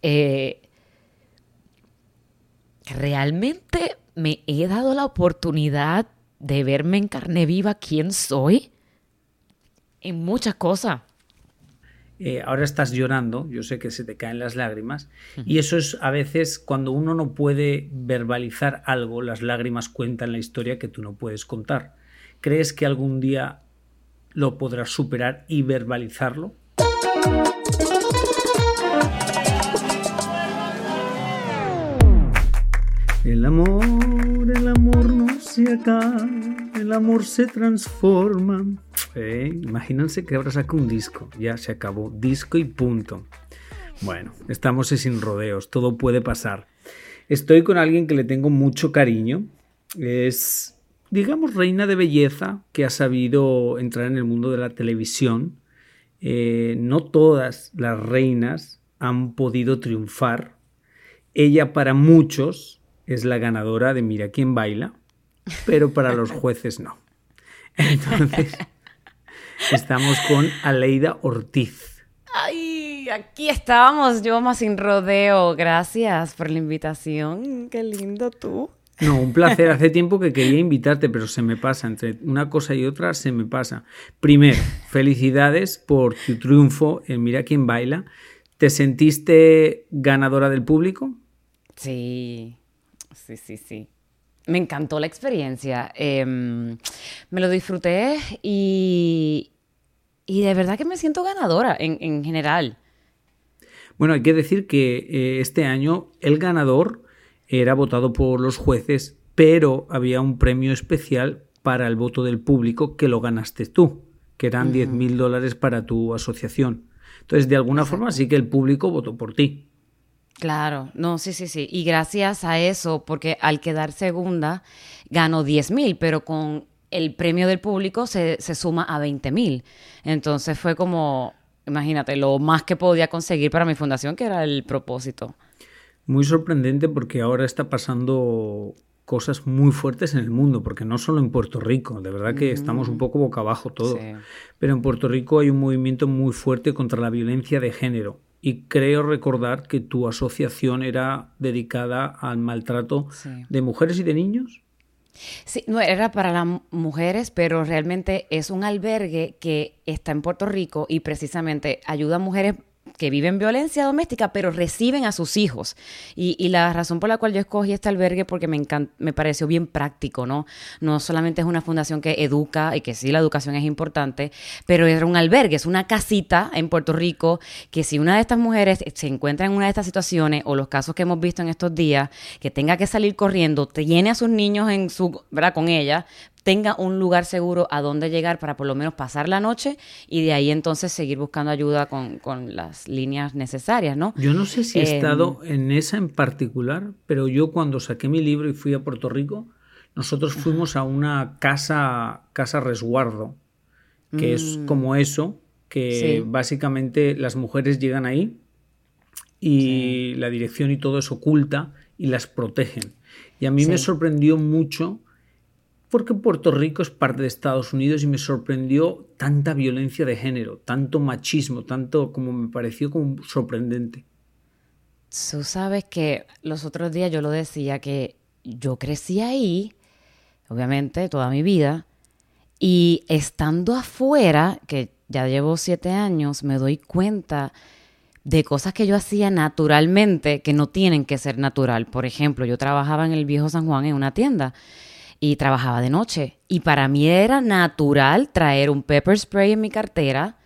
Eh, ¿Realmente me he dado la oportunidad de verme en carne viva quién soy? En muchas cosas. Eh, ahora estás llorando, yo sé que se te caen las lágrimas, y eso es a veces cuando uno no puede verbalizar algo, las lágrimas cuentan la historia que tú no puedes contar. ¿Crees que algún día lo podrás superar y verbalizarlo? El amor, el amor no se acaba, el amor se transforma. Eh, imagínense que ahora saca un disco, ya se acabó, disco y punto. Bueno, estamos sin rodeos, todo puede pasar. Estoy con alguien que le tengo mucho cariño, es, digamos, reina de belleza que ha sabido entrar en el mundo de la televisión. Eh, no todas las reinas han podido triunfar. Ella para muchos es la ganadora de Mira quién baila, pero para los jueces no. Entonces, estamos con Aleida Ortiz. Ay, aquí estábamos, yo más sin rodeo. Gracias por la invitación. Qué lindo tú. No, un placer. Hace tiempo que quería invitarte, pero se me pasa. Entre una cosa y otra se me pasa. Primero, felicidades por tu triunfo en Mira quién baila. ¿Te sentiste ganadora del público? Sí, sí, sí, sí. Me encantó la experiencia. Em, me lo disfruté y, y de verdad que me siento ganadora en, en general. Bueno, hay que decir que eh, este año el ganador era votado por los jueces, pero había un premio especial para el voto del público que lo ganaste tú, que eran 10 mil dólares para tu asociación. Entonces, de alguna forma sí que el público votó por ti. Claro, no, sí, sí, sí. Y gracias a eso, porque al quedar segunda, ganó 10 mil, pero con el premio del público se, se suma a 20 mil. Entonces fue como, imagínate, lo más que podía conseguir para mi fundación, que era el propósito. Muy sorprendente porque ahora está pasando cosas muy fuertes en el mundo, porque no solo en Puerto Rico, de verdad que estamos un poco boca abajo todo, Sí. pero en Puerto Rico hay un movimiento muy fuerte contra la violencia de género y creo recordar que tu asociación era dedicada al maltrato Sí. de mujeres y de niños. Sí, no era para las mujeres, pero realmente es un albergue que está en Puerto Rico y precisamente ayuda a mujeres que viven violencia doméstica, pero reciben a sus hijos. Y, la razón por la cual yo escogí este albergue porque me me pareció bien práctico, ¿no? No solamente es una fundación que educa y que sí la educación es importante, pero era un albergue, es una casita en Puerto Rico que si una de estas mujeres se encuentra en una de estas situaciones o los casos que hemos visto en estos días, que tenga que salir corriendo, tiene a sus niños en su, ¿verdad? con ella, tenga un lugar seguro a donde llegar para por lo menos pasar la noche y de ahí entonces seguir buscando ayuda con, con las líneas necesarias, ¿no? Yo no sé si he Em, estado en esa en particular, pero yo cuando saqué mi libro y fui a Puerto Rico, nosotros fuimos a una casa, casa resguardo, que es como eso, que Sí. básicamente las mujeres llegan ahí y la dirección y todo es oculta y las protegen. Y a mí me sorprendió mucho porque Puerto Rico es parte de Estados Unidos y me sorprendió tanta violencia de género, tanto machismo, tanto como me pareció como sorprendente. Tú sabes que los otros días yo lo decía que yo crecí ahí, obviamente, toda mi vida, y estando afuera, que ya llevo siete años, me doy cuenta de cosas que yo hacía naturalmente que no tienen que ser natural. Por ejemplo, yo trabajaba en el viejo San Juan en una tienda y trabajaba de noche. Y para mí era natural traer un pepper spray en mi cartera.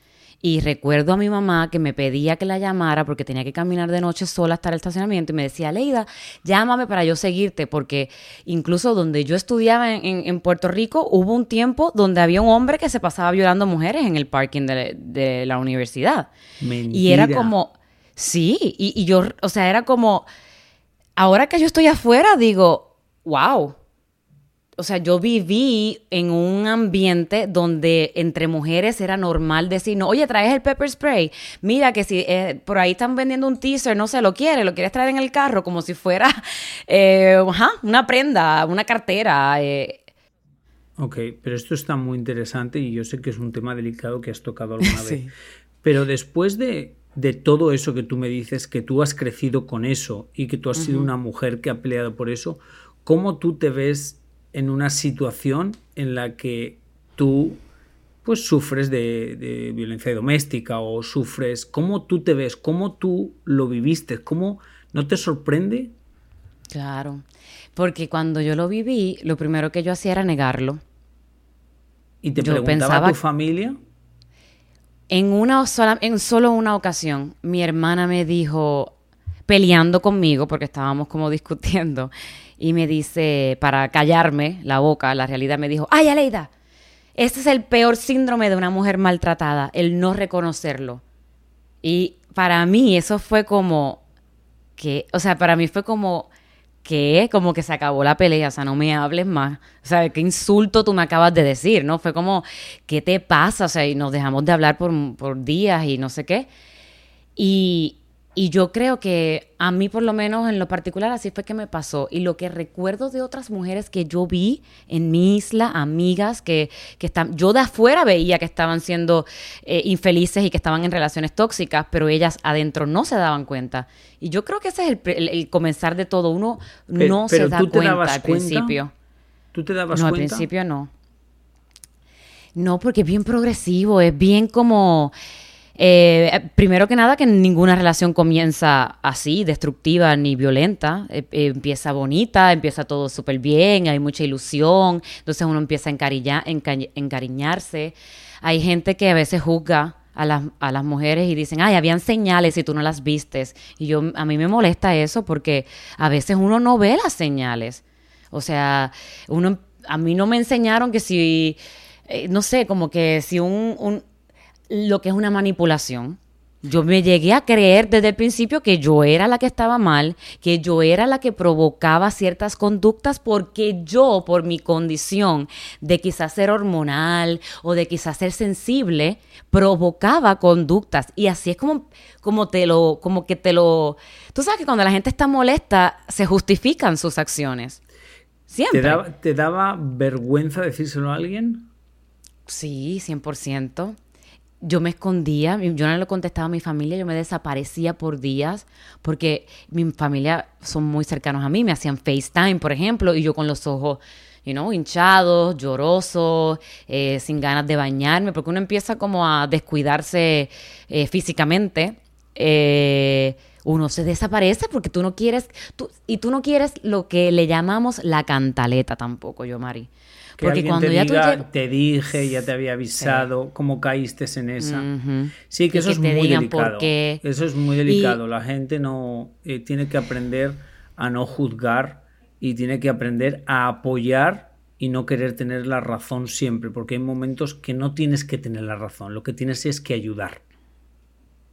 Y recuerdo a mi mamá que me pedía que la llamara porque tenía que caminar de noche sola hasta el estacionamiento y me decía, Leida, llámame para yo seguirte, porque incluso donde yo estudiaba en, Puerto Rico hubo un tiempo donde había un hombre que se pasaba violando mujeres en el parking de, la universidad. Y era como, sí, y, y yo, o sea, era como, ahora que yo estoy afuera, digo, wow o sea, yo viví en un ambiente donde entre mujeres era normal decir, no, oye, traes el pepper spray. Mira que si eh, por ahí están vendiendo un teaser, no se lo quiere, lo quieres traer en el carro como si fuera eh, una prenda, una cartera. Eh. Ok, pero esto está muy interesante y yo sé que es un tema delicado que has tocado alguna vez. Pero después de, de todo eso que tú me dices, que tú has crecido con eso y que tú has sido una mujer que ha peleado por eso, ¿cómo tú te ves en una situación en la que tú pues sufres de, violencia doméstica o sufres, ¿cómo tú te ves? ¿Cómo tú lo viviste? ¿Cómo no te sorprende? Claro, porque cuando yo lo viví, lo primero que yo hacía era negarlo. ¿Y te preguntaba tu familia? En una sola, en solo una ocasión, mi hermana me dijo, peleando conmigo, porque estábamos como discutiendo, y me dice, para callarme la boca, la realidad me dijo, ay Aleida, ese es el peor síndrome de una mujer maltratada, el no reconocerlo. Y para mí eso fue como que, o sea, para mí fue como que, como que se acabó la pelea, o sea, no me hables más. O sea, qué insulto tú me acabas de decir, ¿no? Fue como, ¿qué te pasa? O sea, y nos dejamos de hablar por, por días y no sé qué. Y, y yo creo que a mí por lo menos en lo particular así fue que me pasó. Y lo que recuerdo de otras mujeres que yo vi en mi isla, amigas que, que están, yo de afuera veía que estaban siendo eh, infelices y que estaban en relaciones tóxicas, pero ellas adentro no se daban cuenta. Y yo creo que ese es el, comenzar de todo. Uno no se da cuenta al principio. ¿Tú te dabas cuenta? No, al principio no. No, porque es bien progresivo, es bien como... Eh, primero que nada, que ninguna relación comienza así, destructiva ni violenta. Eh, eh, empieza bonita, empieza todo súper bien, hay mucha ilusión, entonces uno empieza a encariñarse. Hay gente que a veces juzga a las, a las mujeres y dicen, ay, habían señales y tú no las vistes. Y yo, a mí me molesta eso porque a veces uno no ve las señales. O sea, uno, a mí no me enseñaron que si, no sé, como que si un lo que es una manipulación. Yo me llegué a creer desde el principio que yo era la que estaba mal, que yo era la que provocaba ciertas conductas porque yo, por mi condición de quizás ser hormonal o de quizás ser sensible, provocaba conductas. Y así es como, como te lo, como que te lo. Tú sabes que cuando la gente está molesta, se justifican sus acciones. Siempre. ¿Te daba, ¿te daba vergüenza decírselo a alguien? Sí, 100% yo me escondía, yo no le contestaba a mi familia, yo me desaparecía por días porque mi familia son muy cercanos a mí, me hacían FaceTime, por ejemplo, y yo con los ojos, you know, hinchados, llorosos, eh, sin ganas de bañarme, porque uno empieza como a descuidarse eh, físicamente. Eh, uno se desaparece porque tú no quieres, tú, y tú no quieres lo que le llamamos la cantaleta tampoco, yo, Mari. Porque cuando te ya tú te dije, ya te había avisado, cómo caíste en esa. Sí, que eso es muy delicado. Eso es muy delicado. La gente no eh, tiene que aprender a no juzgar y tiene que aprender a apoyar y no querer tener la razón siempre, porque hay momentos que no tienes que tener la razón, lo que tienes es que ayudar.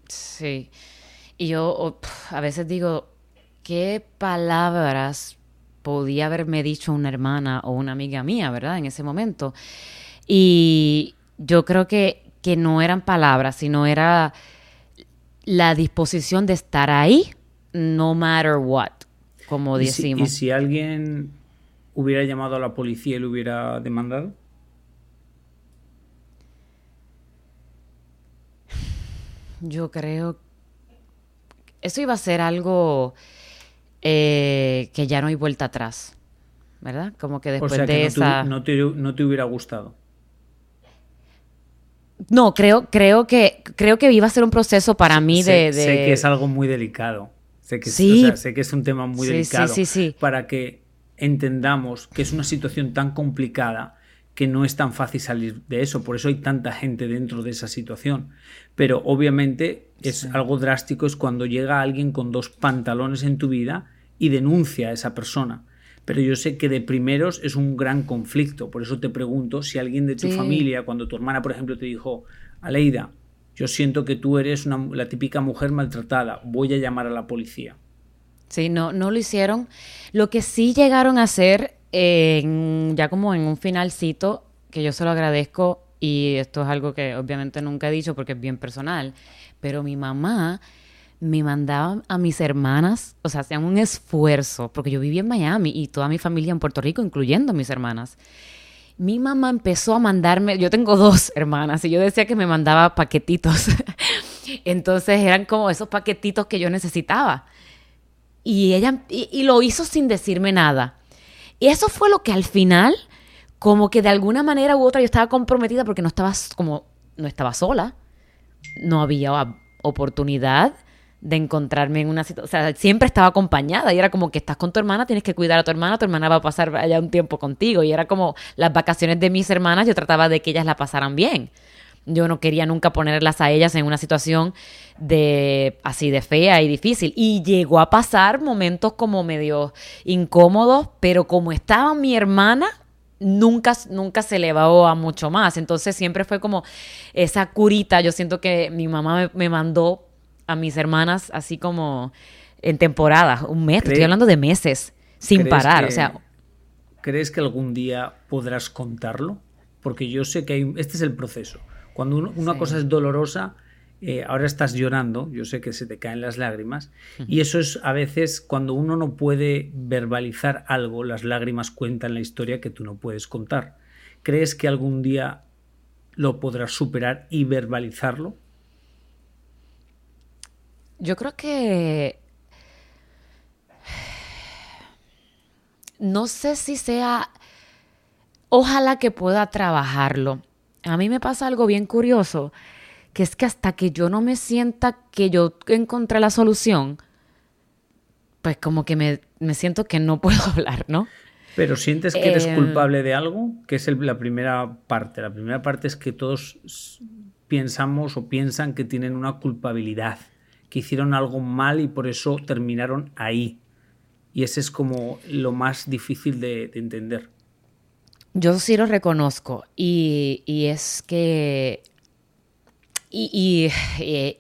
Sí. Y yo a veces digo, ¿qué palabras podía haberme dicho una hermana o una amiga mía, ¿verdad? En ese momento. Y yo creo que, que no eran palabras, sino era la disposición de estar ahí, no matter what, como decimos. ¿Y si alguien hubiera llamado a la policía y lo hubiera demandado? Yo creo eso iba a ser algo eh, que ya no hay vuelta atrás, ¿verdad? Como que después de esa... no, te, hubiera gustado. No, creo, creo que creo que iba a ser un proceso para mí de, Sé que es algo muy delicado. Sé que, Sí. o sea, sé que es un tema muy Sí, delicado. sí, sí. Para que entendamos que es una situación tan complicada que no es tan fácil salir de eso. Por eso hay tanta gente dentro de esa situación. Pero obviamente es algo drástico es cuando llega alguien con dos pantalones en tu vida y denuncia a esa persona. Pero yo sé que de primeros es un gran conflicto. Por eso te pregunto si alguien de tu Sí. familia, cuando tu hermana, por ejemplo, te dijo, Aleida, yo siento que tú eres una- la típica mujer maltratada, voy a llamar a la policía. Sí, no, no lo hicieron. Lo que sí llegaron a hacer, eh, en- ya como en un finalcito, que yo se lo agradezco, y esto es algo que obviamente nunca he dicho porque es bien personal, pero mi mamá me mandaba a mis hermanas, o sea, hacían un esfuerzo, porque yo vivía en Miami y toda mi familia en Puerto Rico, incluyendo mis hermanas. Mi mamá empezó a mandarme, yo tengo dos hermanas y yo decía que me mandaba paquetitos. Entonces eran como esos paquetitos que yo necesitaba. Y ella y, y lo hizo sin decirme nada. Y eso fue lo que al final, como que de alguna manera u otra yo estaba comprometida porque no estaba como no estaba sola. No había oportunidad de encontrarme en una situación, o sea, siempre estaba acompañada y era como que estás con tu hermana, tienes que cuidar a tu hermana, tu hermana va a pasar allá un tiempo contigo y era como las vacaciones de mis hermanas, yo trataba de que ellas la pasaran bien. Yo no quería nunca ponerlas a ellas en una situación de así de fea y difícil. Y llegó a pasar momentos como medio incómodos, pero como estaba mi hermana, nunca, nunca se elevó a mucho más. Entonces siempre fue como esa curita. Yo siento que mi mamá me, me mandó a mis hermanas así como en temporadas, un mes, estoy ¿Cree- hablando de meses, sin ¿Crees parar. que- O sea, ¿Crees que algún día podrás contarlo? Porque yo sé que hay, este es el proceso. Cuando uno- una Sí. cosa es dolorosa, eh, ahora estás llorando, yo sé que se te caen las lágrimas, y eso es a veces cuando uno no puede verbalizar algo, las lágrimas cuentan la historia que tú no puedes contar. ¿Crees que algún día lo podrás superar y verbalizarlo? Yo creo que no sé si sea, ojalá que pueda trabajarlo. A mí me pasa algo bien curioso, que es que hasta que yo no me sienta que yo encontré la solución, pues como que me, me siento que no puedo hablar, ¿no? Pero sientes que eres Eh, culpable de algo, que es el- la primera parte. La primera parte es que todos s- piensamos o piensan que tienen una culpabilidad, que hicieron algo mal y por eso terminaron ahí. Y ese es como lo más difícil de, de entender. Yo sí lo reconozco y, y es que... Y, eh,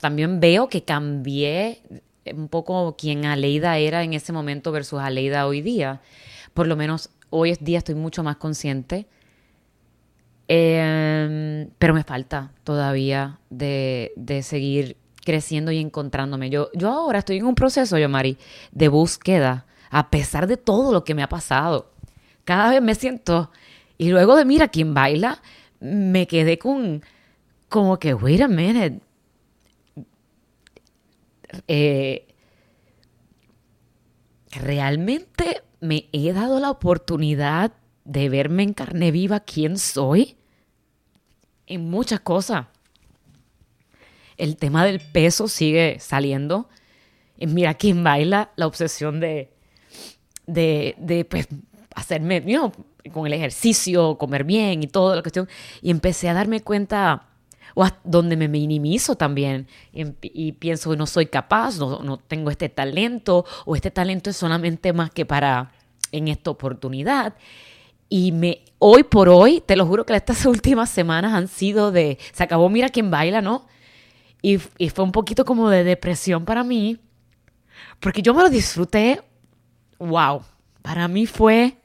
también veo que cambié un poco quién Aleida era en ese momento versus Aleida hoy día. Por lo menos hoy día estoy mucho más consciente. Eh, pero me falta todavía de, de seguir creciendo y encontrándome. Yo, yo ahora estoy en un proceso, yo, Mari, de búsqueda, a pesar de todo lo que me ha pasado. Cada vez me siento, y luego de Mira quién baila, me quedé con, como que, wait a minute. Eh, ¿Realmente me he dado la oportunidad de verme en carne viva quién soy? En muchas cosas. El tema del peso sigue saliendo. En Mira quién baila, la obsesión de, de, de pues, hacerme, you know, con el ejercicio, comer bien y toda la cuestión. Y empecé a darme cuenta, o a- donde me minimizo también, y, em- y pienso, no soy capaz, no, no tengo este talento, o este talento es solamente más que para en esta oportunidad. Y me, hoy por hoy, te lo juro que estas últimas semanas han sido de, se acabó Mira quién baila, ¿no? Y, y fue un poquito como de depresión para mí, porque yo me lo disfruté, wow, para mí fue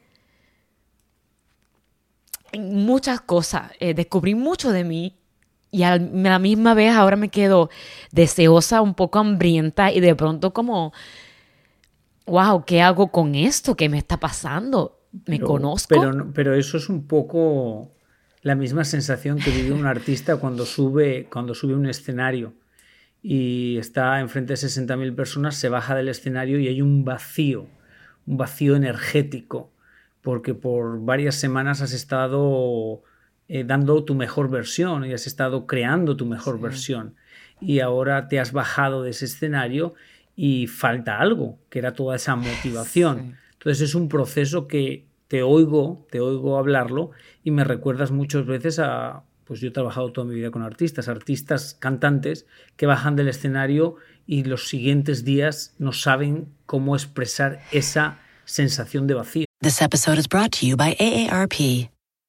muchas cosas, eh, descubrí mucho de mí y a la misma vez ahora me quedo deseosa, un poco hambrienta y de pronto como, wow, ¿qué hago con esto? ¿Qué me está pasando? ¿Me Pero- conozco? Pero, pero eso es un poco la misma sensación que vive un artista cuando sube, cuando sube a un escenario y está enfrente de 60.000 personas, se baja del escenario y hay un vacío, un vacío energético, porque por varias semanas has estado eh, dando tu mejor versión y has estado creando tu mejor versión. Y ahora te has bajado de ese escenario y falta algo, que era toda esa motivación. Entonces es un proceso que te oigo, te oigo hablarlo y me recuerdas muchas veces a, pues yo he trabajado toda mi vida con artistas, artistas cantantes que bajan del escenario y los siguientes días no saben cómo expresar esa sensación de vacío. This episode is brought to you by AARP.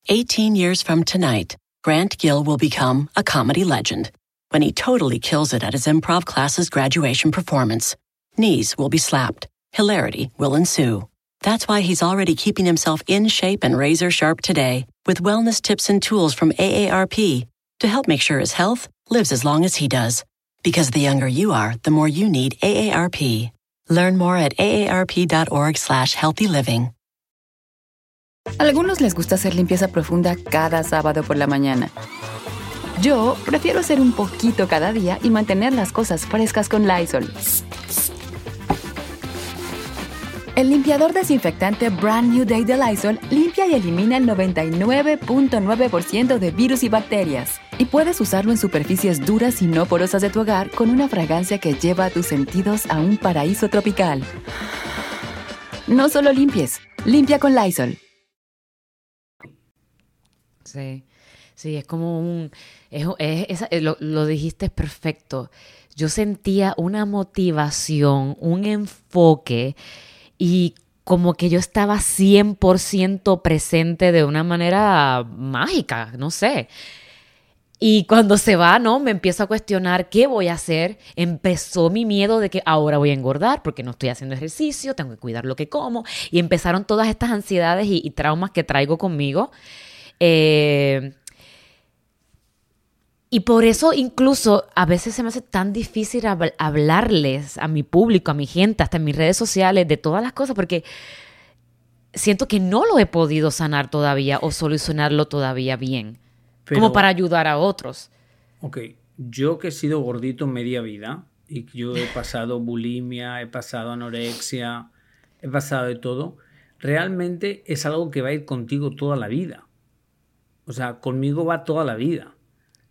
18 years from tonight, Grant Gill will become a comedy legend when he totally kills it at his improv class's graduation performance. Knees will be slapped. Hilarity will ensue. That's why he's already keeping himself in shape and razor sharp today with wellness tips and tools from AARP to help make sure his health lives as long as he does. Because the younger you are, the more you need AARP. Learn more at aarp.org slash healthy living. Algunos les gusta hacer limpieza profunda cada sábado por la mañana. Yo prefiero hacer un poquito cada día y mantener las cosas frescas con Lysol. El limpiador desinfectante Brand New Day de Lysol limpia y elimina el 99.9% de virus y bacterias. Y puedes usarlo en superficies duras y no porosas de tu hogar con una fragancia que lleva a tus sentidos a un paraíso tropical. No solo limpies, limpia con Lysol. Sí, sí, es como un... lo, lo dijiste perfecto. Yo sentía una motivación, un enfoque y como que yo estaba 100% presente de una manera mágica, no sé. Y cuando se va, ¿no? Me empiezo a cuestionar qué voy a hacer. Empezó mi miedo de que ahora voy a engordar porque no estoy haciendo ejercicio, tengo que cuidar lo que como. Y empezaron todas estas ansiedades y, traumas que traigo conmigo. Eh, y por eso incluso a veces se me hace tan difícil hablarles a mi público, a mi gente, hasta en mis redes sociales, de todas las cosas, porque siento que no lo he podido sanar todavía o solucionarlo todavía bien, como para ayudar a otros. Ok, yo que he sido gordito media vida y yo he pasado bulimia, he pasado anorexia, he pasado de todo, realmente es algo que va a ir contigo toda la vida. O sea, conmigo va toda la vida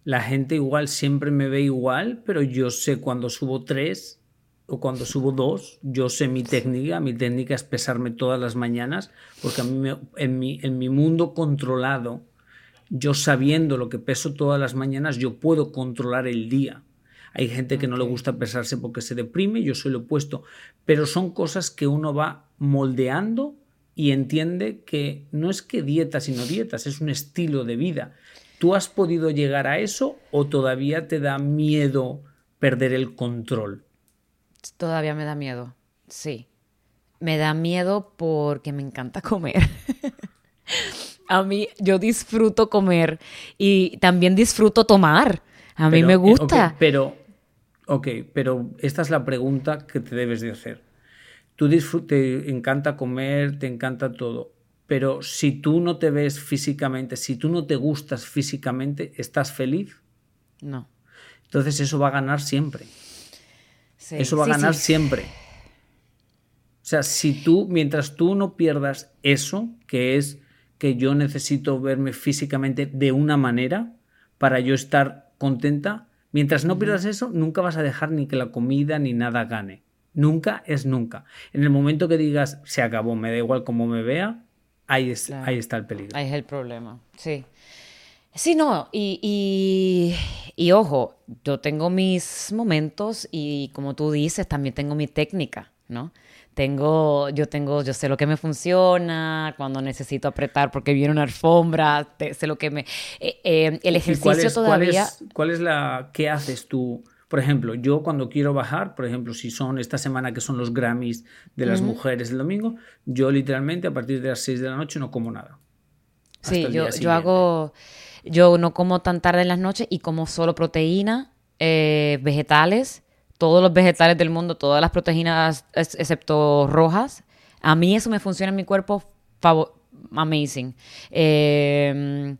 la gente igual siempre me ve igual, pero yo sé cuando subo tres o cuando subo dos, yo sé mi técnica, mi técnica es pesarme todas las mañanas, porque a mí en, mi, en mi mundo controlado, yo sabiendo lo que peso todas las mañanas, yo puedo controlar el día. Hay gente que no le gusta pesarse porque se deprime, yo soy lo opuesto, pero son cosas que uno va moldeando y entiende que no es que dietas, sino dietas, es un estilo de vida. ¿Tú has podido llegar a eso o todavía te da miedo perder el control? Todavía me da miedo, sí. Me da miedo porque me encanta comer. a mí, yo disfruto comer y también disfruto tomar. A mí me gusta. pero, ok, pero esta es la pregunta que te debes de hacer. Tú te encanta comer, te encanta todo pero si tú no te ves físicamente, si tú no te gustas físicamente, ¿estás feliz? No. Entonces eso va a ganar siempre. Eso va a ganar siempre. O sea, si tú, mientras tú no pierdas eso, que es que yo necesito verme físicamente de una manera para yo estar contenta, mientras no pierdas eso, nunca vas a dejar ni que la comida ni nada gane. Nunca es nunca. En el momento que digas, se acabó, me da igual cómo me vea, Ahí, ahí está el peligro. Ahí es el problema, sí. Sí, no, y, y, ojo, yo tengo mis momentos y como tú dices, también tengo mi técnica, ¿no? Tengo, yo tengo, yo sé lo que me funciona, cuando necesito apretar porque viene una alfombra, sé lo que me... Eh, eh, el ejercicio todavía... ¿cuál es, ¿Cuál es la... ¿Qué haces tú? Por ejemplo, yo cuando quiero bajar, por ejemplo, si son esta semana que son los Grammys de las mujeres el domingo, yo literalmente a partir de las 6 de la noche no como nada. Sí, yo, yo hago, yo no como tan tarde en las noches y como solo proteína, eh, vegetales, todos los vegetales del mundo, todas las proteínas excepto rojas. A mí eso me funciona en mi cuerpo amazing. Eh,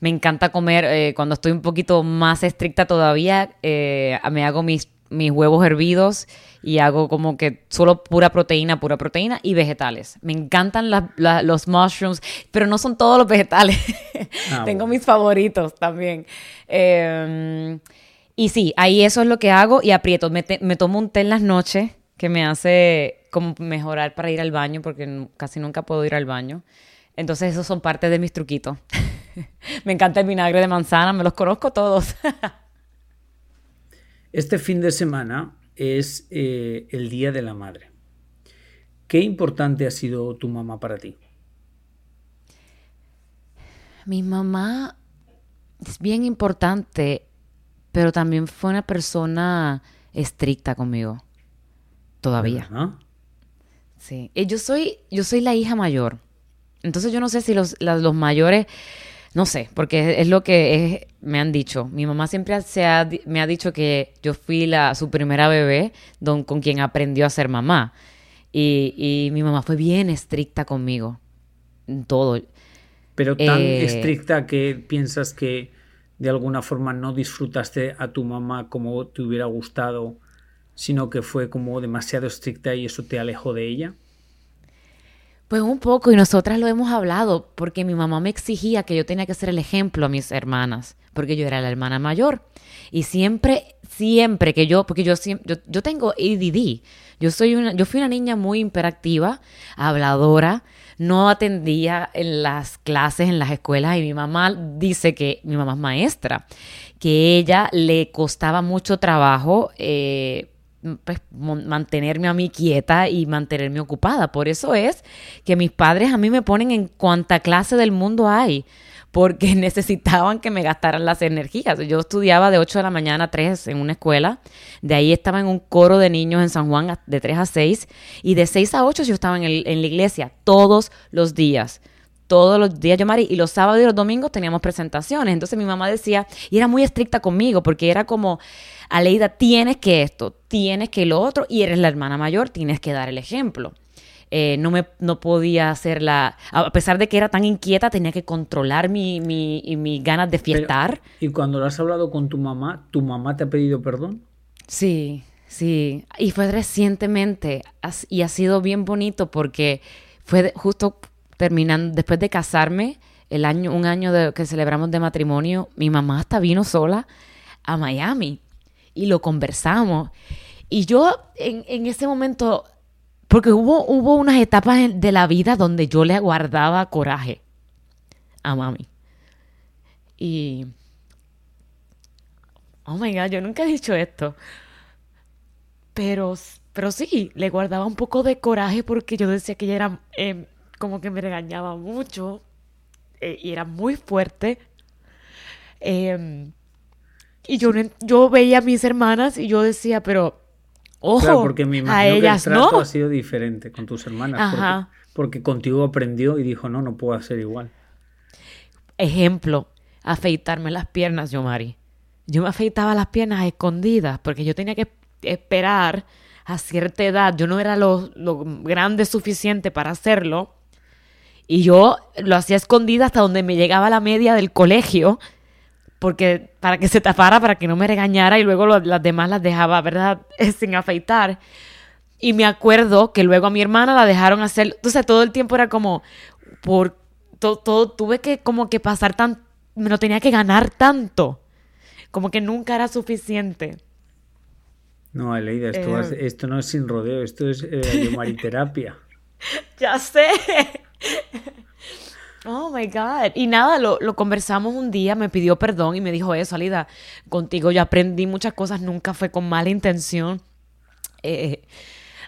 Me encanta comer, eh, cuando estoy un poquito más estricta todavía, eh, me hago mis, mis huevos hervidos y hago como que solo pura proteína, pura proteína y vegetales. Me encantan los mushrooms, pero no son todos los vegetales. Ah, Tengo mis favoritos también. Em, y sí, ahí eso es lo que hago y aprieto. Me, me, tomo un té en las noches que me hace como mejorar para ir al baño porque casi nunca puedo ir al baño. Entonces esos son parte de mis truquitos. me encanta el vinagre de manzana, me los conozco todos. este fin de semana es eh, el Día de la Madre. ¿Qué importante ha sido tu mamá para ti? Mi mamá es bien importante, pero también fue una persona estricta conmigo. Todavía. Sí. Y yo soy, yo soy la hija mayor. Entonces yo no sé si los, los mayores no sé, porque es lo que me han dicho. Mi mamá siempre se me ha dicho que yo fui la, su primera bebé don, con quien aprendió a ser mamá. Y, mi mamá fue bien estricta conmigo en todo. Pero tan eh, estricta que piensas que de alguna forma no disfrutaste a tu mamá como te hubiera gustado, sino que fue como demasiado estricta y eso te alejó de ella. Pues un poco, y nosotras lo hemos hablado, porque mi mamá me exigía que yo tenía que ser el ejemplo a mis hermanas, porque yo era la hermana mayor. Y siempre, siempre que yo, porque yo, yo, yo tengo ADD, yo, soy una, yo fui una niña muy imperactiva, habladora, no atendía en las clases, en las escuelas, y mi mamá dice que mi mamá es maestra, que ella le costaba mucho trabajo. Eh, pues, mantenerme a mí quieta y mantenerme ocupada. Por eso es que mis padres a mí me ponen en cuanta clase del mundo hay, porque necesitaban que me gastaran las energías. Yo estudiaba de 8 de la mañana a 3 en una escuela, de ahí estaba en un coro de niños en San Juan de 3 a 6, y de 6 a 8 yo estaba en, en la iglesia todos los días todos los días yo, Mari, y los sábados y los domingos teníamos presentaciones. Entonces mi mamá decía, y era muy estricta conmigo, porque era como, Aleida, tienes que esto, tienes que lo otro, y eres la hermana mayor, tienes que dar el ejemplo. Eh, no me no podía hacerla, a pesar de que era tan inquieta, tenía que controlar mi, mi, ganas de fiestar. ¿Y cuando lo has hablado con tu mamá, tu mamá te ha pedido perdón? Sí, sí, y fue recientemente, y ha sido bien bonito porque fue justo terminando, después de casarme, el año, un año de, que celebramos de matrimonio, mi mamá hasta vino sola a Miami y lo conversamos. Y yo en, en ese momento, porque hubo, hubo unas etapas de la vida donde yo le guardaba coraje a mami. Y... Oh my God, yo nunca he dicho esto. Pero, pero sí, le guardaba un poco de coraje porque yo decía que ella era em, como que me regañaba mucho eh, y era muy fuerte. Em, y yo, yo veía a mis hermanas y yo decía, pero ojo, porque me a ellas que el trato ha sido diferente con tus hermanas. Porque, contigo aprendió y dijo, no, no puedo hacer igual. Ejemplo, afeitarme las piernas, yo, Mari. Yo me afeitaba las piernas escondidas porque yo tenía que esperar a cierta edad. Yo no era lo, lo grande suficiente para hacerlo. Y yo lo hacía escondida hasta donde me llegaba la media del colegio, porque para que se tapara, para que no me regañara, y luego las demás las dejaba, ¿verdad? Sin afeitar. Y me acuerdo que luego a mi hermana la dejaron hacer, entonces todo el tiempo era como, por todo, tuve que como que pasar tan, me lo tenía que ganar tanto, como que nunca era suficiente. No, Aleida, esto, eh. esto no es sin rodeo, esto es eh, mariterapia. ya sé. Oh my God. Y nada, lo, conversamos un día, me pidió perdón y me dijo eso, Alida, contigo yo aprendí muchas cosas, nunca fue con mala intención. Eh,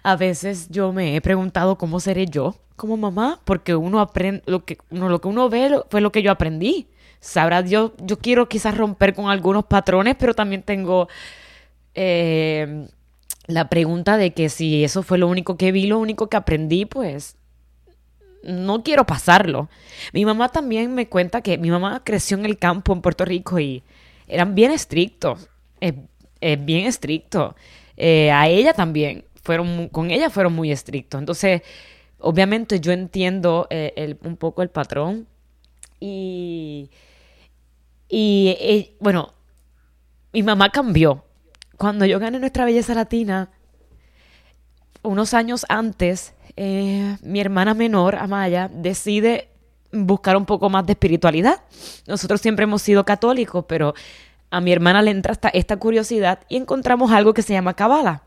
a veces yo me he preguntado cómo seré yo como mamá, porque uno aprende, lo que uno, lo que uno ve fue lo que yo aprendí. Sabrá yo, yo quiero quizás romper con algunos patrones, pero también tengo eh, la pregunta de que si eso fue lo único que vi, lo único que aprendí, pues no quiero pasarlo. Mi mamá también me cuenta que mi mamá creció en el campo en Puerto Rico y eran bien estrictos, es, bien estricto. Eh, a ella también, fueron, con ella fueron muy estrictos. Entonces, obviamente yo entiendo eh, un poco el patrón y, Y eh, bueno, mi mamá cambió. Cuando yo gané nuestra belleza latina, unos años antes, eh, mi hermana menor, Amaya, decide buscar un poco más de espiritualidad. Nosotros siempre hemos sido católicos, pero a mi hermana le entra esta, esta curiosidad y encontramos algo que se llama Kabbalah.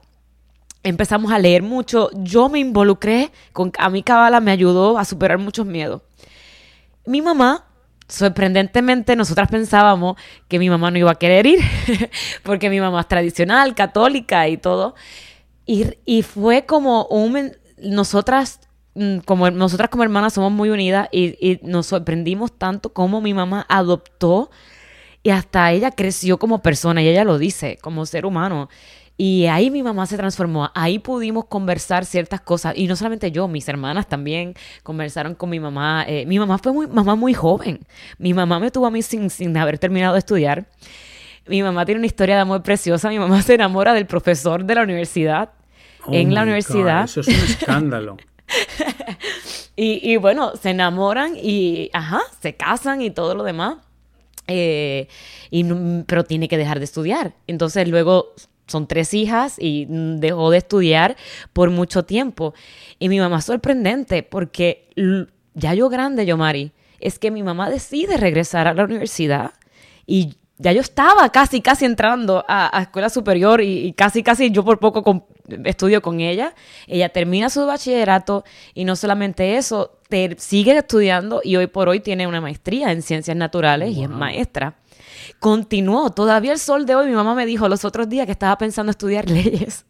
Empezamos a leer mucho, yo me involucré, con, a mi Kabbalah me ayudó a superar muchos miedos. Mi mamá sorprendentemente nosotras pensábamos que mi mamá no iba a querer ir, porque mi mamá es tradicional, católica y todo. Y, y fue como un... Nosotras mm, como nosotras como hermanas somos muy unidas y, nos sorprendimos tanto como mi mamá adoptó y hasta ella creció como persona y ella lo dice, como ser humano. Y ahí mi mamá se transformó, ahí pudimos conversar ciertas cosas. Y no solamente yo, mis hermanas también conversaron con mi mamá. Eh, mi mamá fue muy, mamá muy joven. Mi mamá me tuvo a mí sin, sin haber terminado de estudiar. Mi mamá tiene una historia de amor preciosa. Mi mamá se enamora del profesor de la universidad. Oh en la universidad. God, eso es un escándalo. y, y, bueno, se enamoran y, ajá, se casan y todo lo demás. Eh, y, pero tiene que dejar de estudiar. Entonces luego son tres hijas y dejó de estudiar por mucho tiempo. Y mi mamá sorprendente porque ya yo grande, yo Mari, es que mi mamá decide regresar a la universidad y ya yo estaba casi, casi entrando a, a escuela superior y, y, casi, casi yo por poco estudio con ella. Ella termina su bachillerato y no solamente eso, te, sigue estudiando y hoy por hoy tiene una maestría en ciencias naturales wow. y es maestra. Continuó, todavía el sol de hoy, mi mamá me dijo los otros días que estaba pensando estudiar leyes.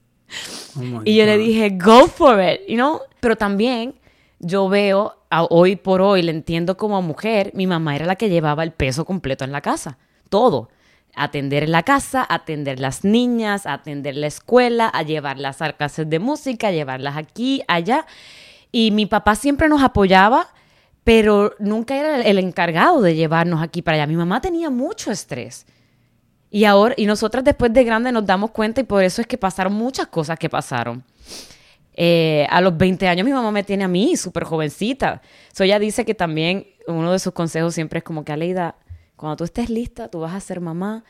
Oh y yo God. le dije, go for it, you know? Pero también yo veo, a, hoy por hoy, le entiendo como mujer, mi mamá era la que llevaba el peso completo en la casa todo. Atender en la casa, atender las niñas, atender la escuela, a llevarlas a clases de música, a llevarlas aquí, allá. Y mi papá siempre nos apoyaba, pero nunca era el encargado de llevarnos aquí para allá. Mi mamá tenía mucho estrés. Y ahora, y nosotras después de grande nos damos cuenta y por eso es que pasaron muchas cosas que pasaron. Eh, a los 20 años mi mamá me tiene a mí, súper jovencita. So ella dice que también uno de sus consejos siempre es como que Aleida, cuando tú estés lista, tú vas a ser mamá,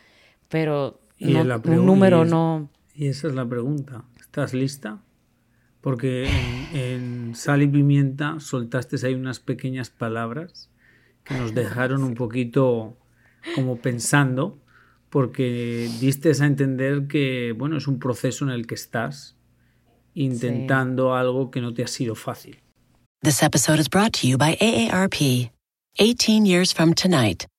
pero no, un número y es, no... Y esa es la pregunta. ¿Estás lista? Porque en, en, Sal y Pimienta soltaste ahí unas pequeñas palabras que nos dejaron un poquito como pensando, porque diste a entender que, bueno, es un proceso en el que estás intentando sí. algo que no te ha sido fácil. This episode is brought to you by AARP. 18 years from tonight.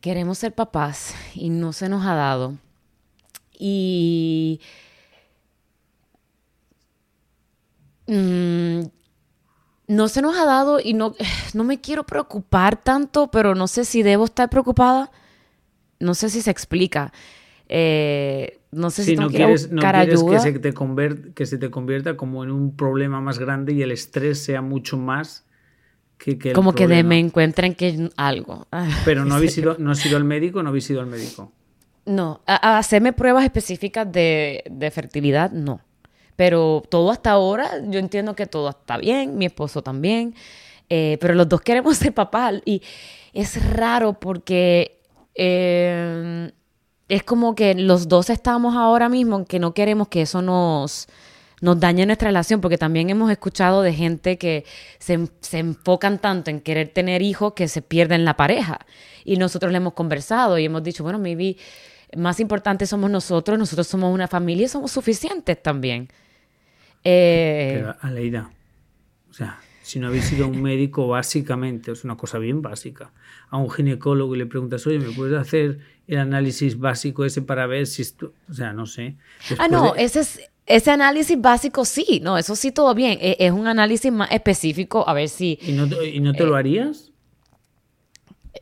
Queremos ser papás y no se nos ha dado. Y mmm, no se nos ha dado y no, no me quiero preocupar tanto, pero no sé si debo estar preocupada. No sé si se explica. Eh, no sé si, si no quieres, no quieres que, se te que se te convierta como en un problema más grande y el estrés sea mucho más que, que como que de, me encuentren que algo. Pero no habéis ido, no has ido al médico, no habéis ido al médico. No, a, a hacerme pruebas específicas de, de, fertilidad, no. Pero todo hasta ahora, yo entiendo que todo está bien, mi esposo también, eh, pero los dos queremos ser papás y es raro porque eh, es como que los dos estamos ahora mismo en que no queremos que eso nos nos daña nuestra relación, porque también hemos escuchado de gente que se, se, enfocan tanto en querer tener hijos que se pierden la pareja. Y nosotros le hemos conversado y hemos dicho, bueno, maybe más importante somos nosotros, nosotros somos una familia y somos suficientes también. Eh, Pero, Aleida, o sea, si no habéis sido un médico básicamente, es una cosa bien básica, a un ginecólogo y le preguntas, oye, ¿me puedes hacer el análisis básico ese para ver si esto, o sea, no sé. ah, no, de- ese es... Ese análisis básico sí, no, eso sí todo bien. E- Es un análisis más específico, a ver si... ¿Y no, te- y no te lo harías?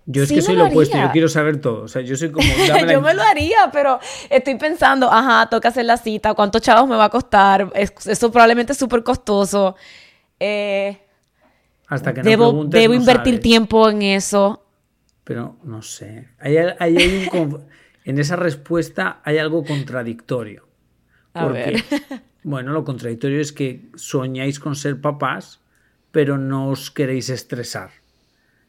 Yo es sí que soy lo lo opuesto, yo quiero saber todo. O sea, yo soy como. Yo me lo haría, pero estoy pensando, ajá, toca hacer la cita, cuántos chavos me va a costar, Es- eso probablemente es súper costoso. Eh, Hasta que no debo preguntes, debo no invertir sabes. tiempo en eso. Pero no sé. Hay, hay- hay un en esa respuesta hay algo contradictorio. A Porque, bueno, lo contradictorio es que soñáis con ser papás, pero no os queréis estresar.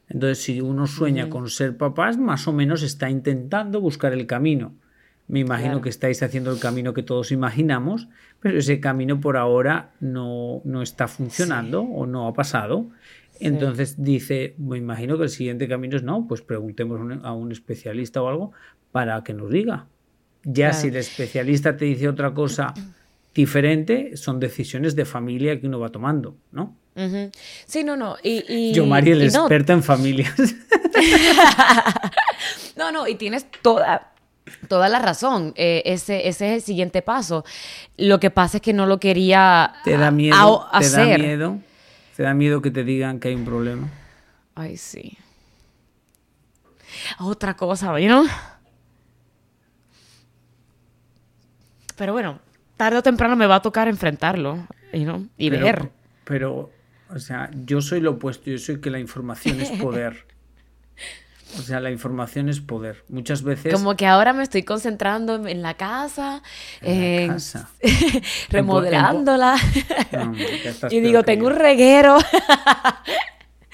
Entonces, si uno sueña con ser papás, más o menos está intentando buscar el camino. Me imagino Claro. que estáis haciendo el camino que todos imaginamos, pero ese camino por ahora no, no está funcionando o no ha pasado. Entonces dice, me imagino que el siguiente camino es no, pues preguntemos un- a un especialista o algo para que nos diga. Ya Claro. si el especialista te dice otra cosa diferente, son decisiones de familia que uno va tomando, ¿no? Sí, no, no. Y, y- Yo, Mari, el y no, experta en familias. No, no, y tienes toda, toda la razón. Eh, ese, ese es el siguiente paso. Lo que pasa es que no lo quería ¿Te da miedo? a- ¿Te da miedo? ¿Te da miedo que te digan que hay un problema? Ay, sí. Otra cosa, ¿no? Pero bueno, tarde o temprano me va a tocar enfrentarlo, you know, y pero, ver. Pero, o sea, yo soy lo opuesto, yo soy que la información es poder. O sea, la información es poder. Muchas veces... Como que ahora me estoy concentrando en, la casa, En la casa. remodelándola. No, y digo, tengo yo. un reguero.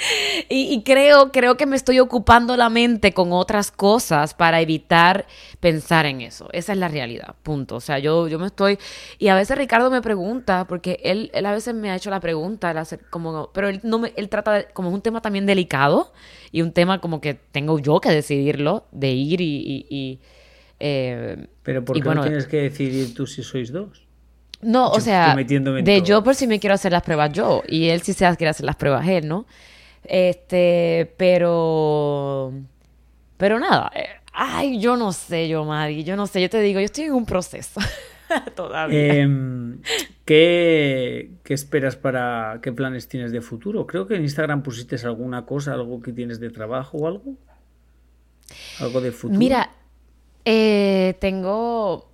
y, y creo, creo que me estoy ocupando la mente con otras cosas para evitar pensar en eso. Esa es la realidad, punto. O sea, yo, yo me estoy... Y a veces Ricardo me pregunta, porque él, él a veces me ha hecho la pregunta, él hace como, pero él, no me, él trata de, como es un tema también delicado y un tema como que tengo yo que decidirlo, de ir y... y- y, eh, Pero ¿por qué bueno, no tienes que decidir tú si sois dos? no, o sea, de todo. yo por si me quiero hacer las pruebas yo y él sí se quiere hacer las pruebas él, ¿no? Este, pero, pero nada, eh, ay, yo no sé, yo, Mari, yo no sé, yo te digo, yo estoy en un proceso todavía. Em, ¿qué, qué esperas para qué planes tienes de futuro? Creo que en Instagram pusiste alguna cosa, algo que tienes de trabajo o algo. Algo de futuro. Mira, eh, tengo,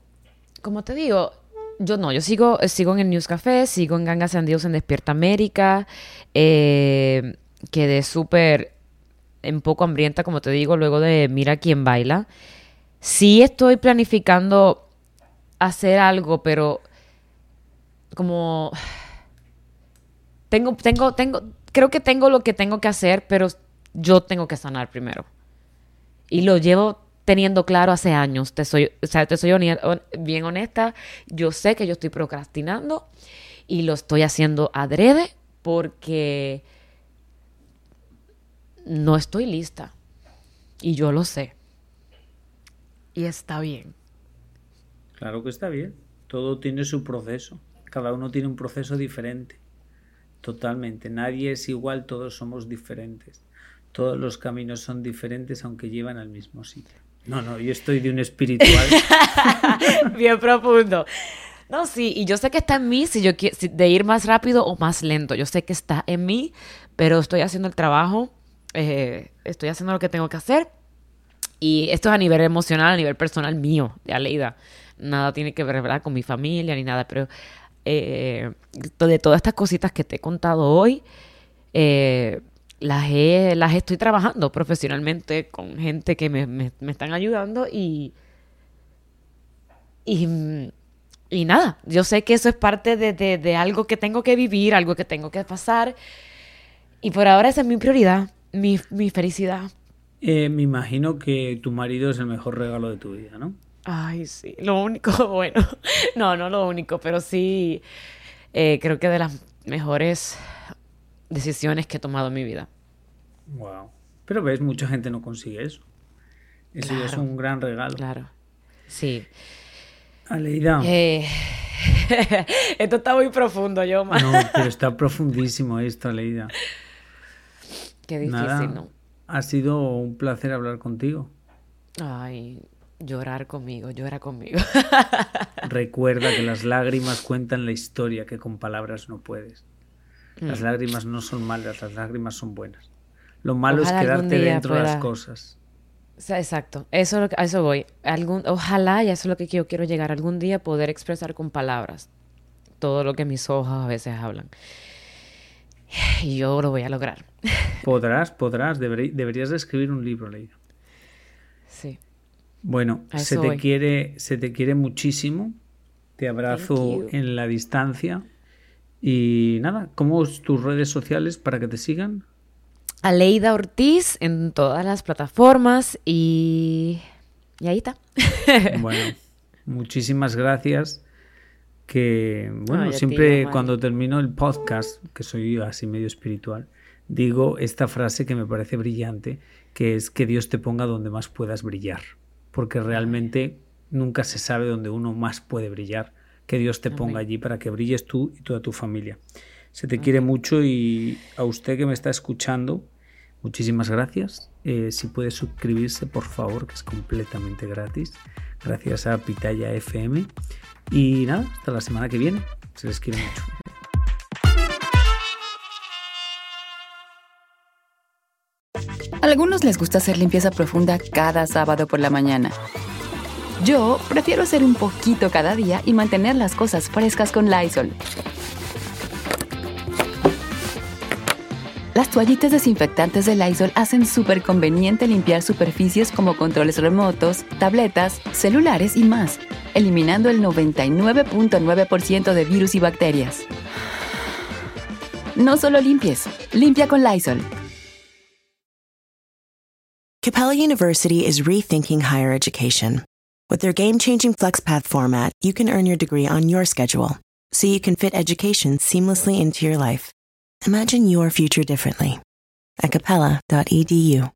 como te digo, yo no, yo sigo, sigo en el News Café, sigo en Gangas and Deals en Despierta América, eh, quedé súper un poco hambrienta, como te digo, luego de Mira quién baila. Sí estoy planificando hacer algo, pero como tengo, tengo, tengo, creo que tengo lo que tengo que hacer, pero yo tengo que sanar primero. Y lo llevo teniendo claro hace años. Te soy, o sea, te soy bien honesta. Yo sé que yo estoy procrastinando y lo estoy haciendo adrede porque no estoy lista. Y yo lo sé. Y está bien. Claro que está bien. Todo tiene su proceso. Cada uno tiene un proceso diferente. Totalmente. Nadie es igual, todos somos diferentes. Todos los caminos son diferentes aunque llevan al mismo sitio. No, no, yo estoy de un espiritual. bien profundo. No, sí, y yo sé que está en mí si yo si- de ir más rápido o más lento. Yo sé que está en mí, pero estoy haciendo el trabajo, eh, estoy haciendo lo que tengo que hacer. Y esto es a nivel emocional, a nivel personal mío, de Aleida. Nada tiene que ver con mi familia ni nada, pero eh, de todas estas cositas que te he contado hoy, eh, las, he- las estoy trabajando profesionalmente con gente que me, me- me están ayudando y, y, y nada, yo sé que eso es parte de, de- de algo que tengo que vivir, algo que tengo que pasar. Y por ahora esa es mi prioridad, mi, mi felicidad. Eh, me imagino que tu marido es el mejor regalo de tu vida, ¿no? Ay, sí, lo único, bueno, no, no lo único, pero sí eh, creo que de las mejores decisiones que he tomado en mi vida. Wow. Pero ves, mucha gente no consigue eso. Eso ya es un gran regalo. Claro. Sí. Aleida. Eh, esto está muy profundo, yo. No, pero está profundísimo esto, Aleida. Qué difícil, Nada, ¿no? ha sido un placer hablar contigo. Ay, llorar conmigo, llora conmigo. Recuerda que las lágrimas cuentan la historia que con palabras no puedes. Las lágrimas no son malas, las lágrimas son buenas. Lo malo Ojalá es quedarte dentro de las cosas. Exacto, eso es lo que- a eso voy. Algún, ojalá, y eso es lo que yo quiero llegar, algún día poder expresar con palabras todo lo que mis ojos a veces hablan. Y yo lo voy a lograr. Podrás, podrás, deberí- deberías de escribir un libro, Leida. Sí. Bueno, se te voy. quiere, se te quiere muchísimo. Te abrazo en la distancia. Y nada, ¿cómo es tus redes sociales para que te sigan? Aleida Ortiz en todas las plataformas y, y ahí está. Bueno, muchísimas gracias. Que bueno, siempre cuando termino el podcast, que soy así medio espiritual, digo esta frase que me parece brillante, que es que Dios te ponga donde más puedas brillar, porque realmente nunca se sabe dónde uno más puede brillar, que Dios te ponga allí para que brilles tú y toda tu familia. Se te quiere mucho y a usted que me está escuchando, muchísimas gracias. Eh, si puede suscribirse, por favor, que es completamente gratis. Gracias a Pitaya FM. Y nada, hasta la semana que viene. Se les quiere mucho. A algunos les gusta hacer limpieza profunda cada sábado por la mañana. Yo prefiero hacer un poquito cada día y mantener las cosas frescas con Lysol. Las toallitas desinfectantes de Lysol hacen súper conveniente limpiar superficies como controles remotos, tabletas, celulares y más, eliminando el 99.9% de virus y bacterias. No solo limpies, limpia con Lysol. Capella University is rethinking higher education. With their game changing FlexPath format, you can earn your degree on your schedule, so you can fit education seamlessly into your life. Imagine your future differently at capella.edu.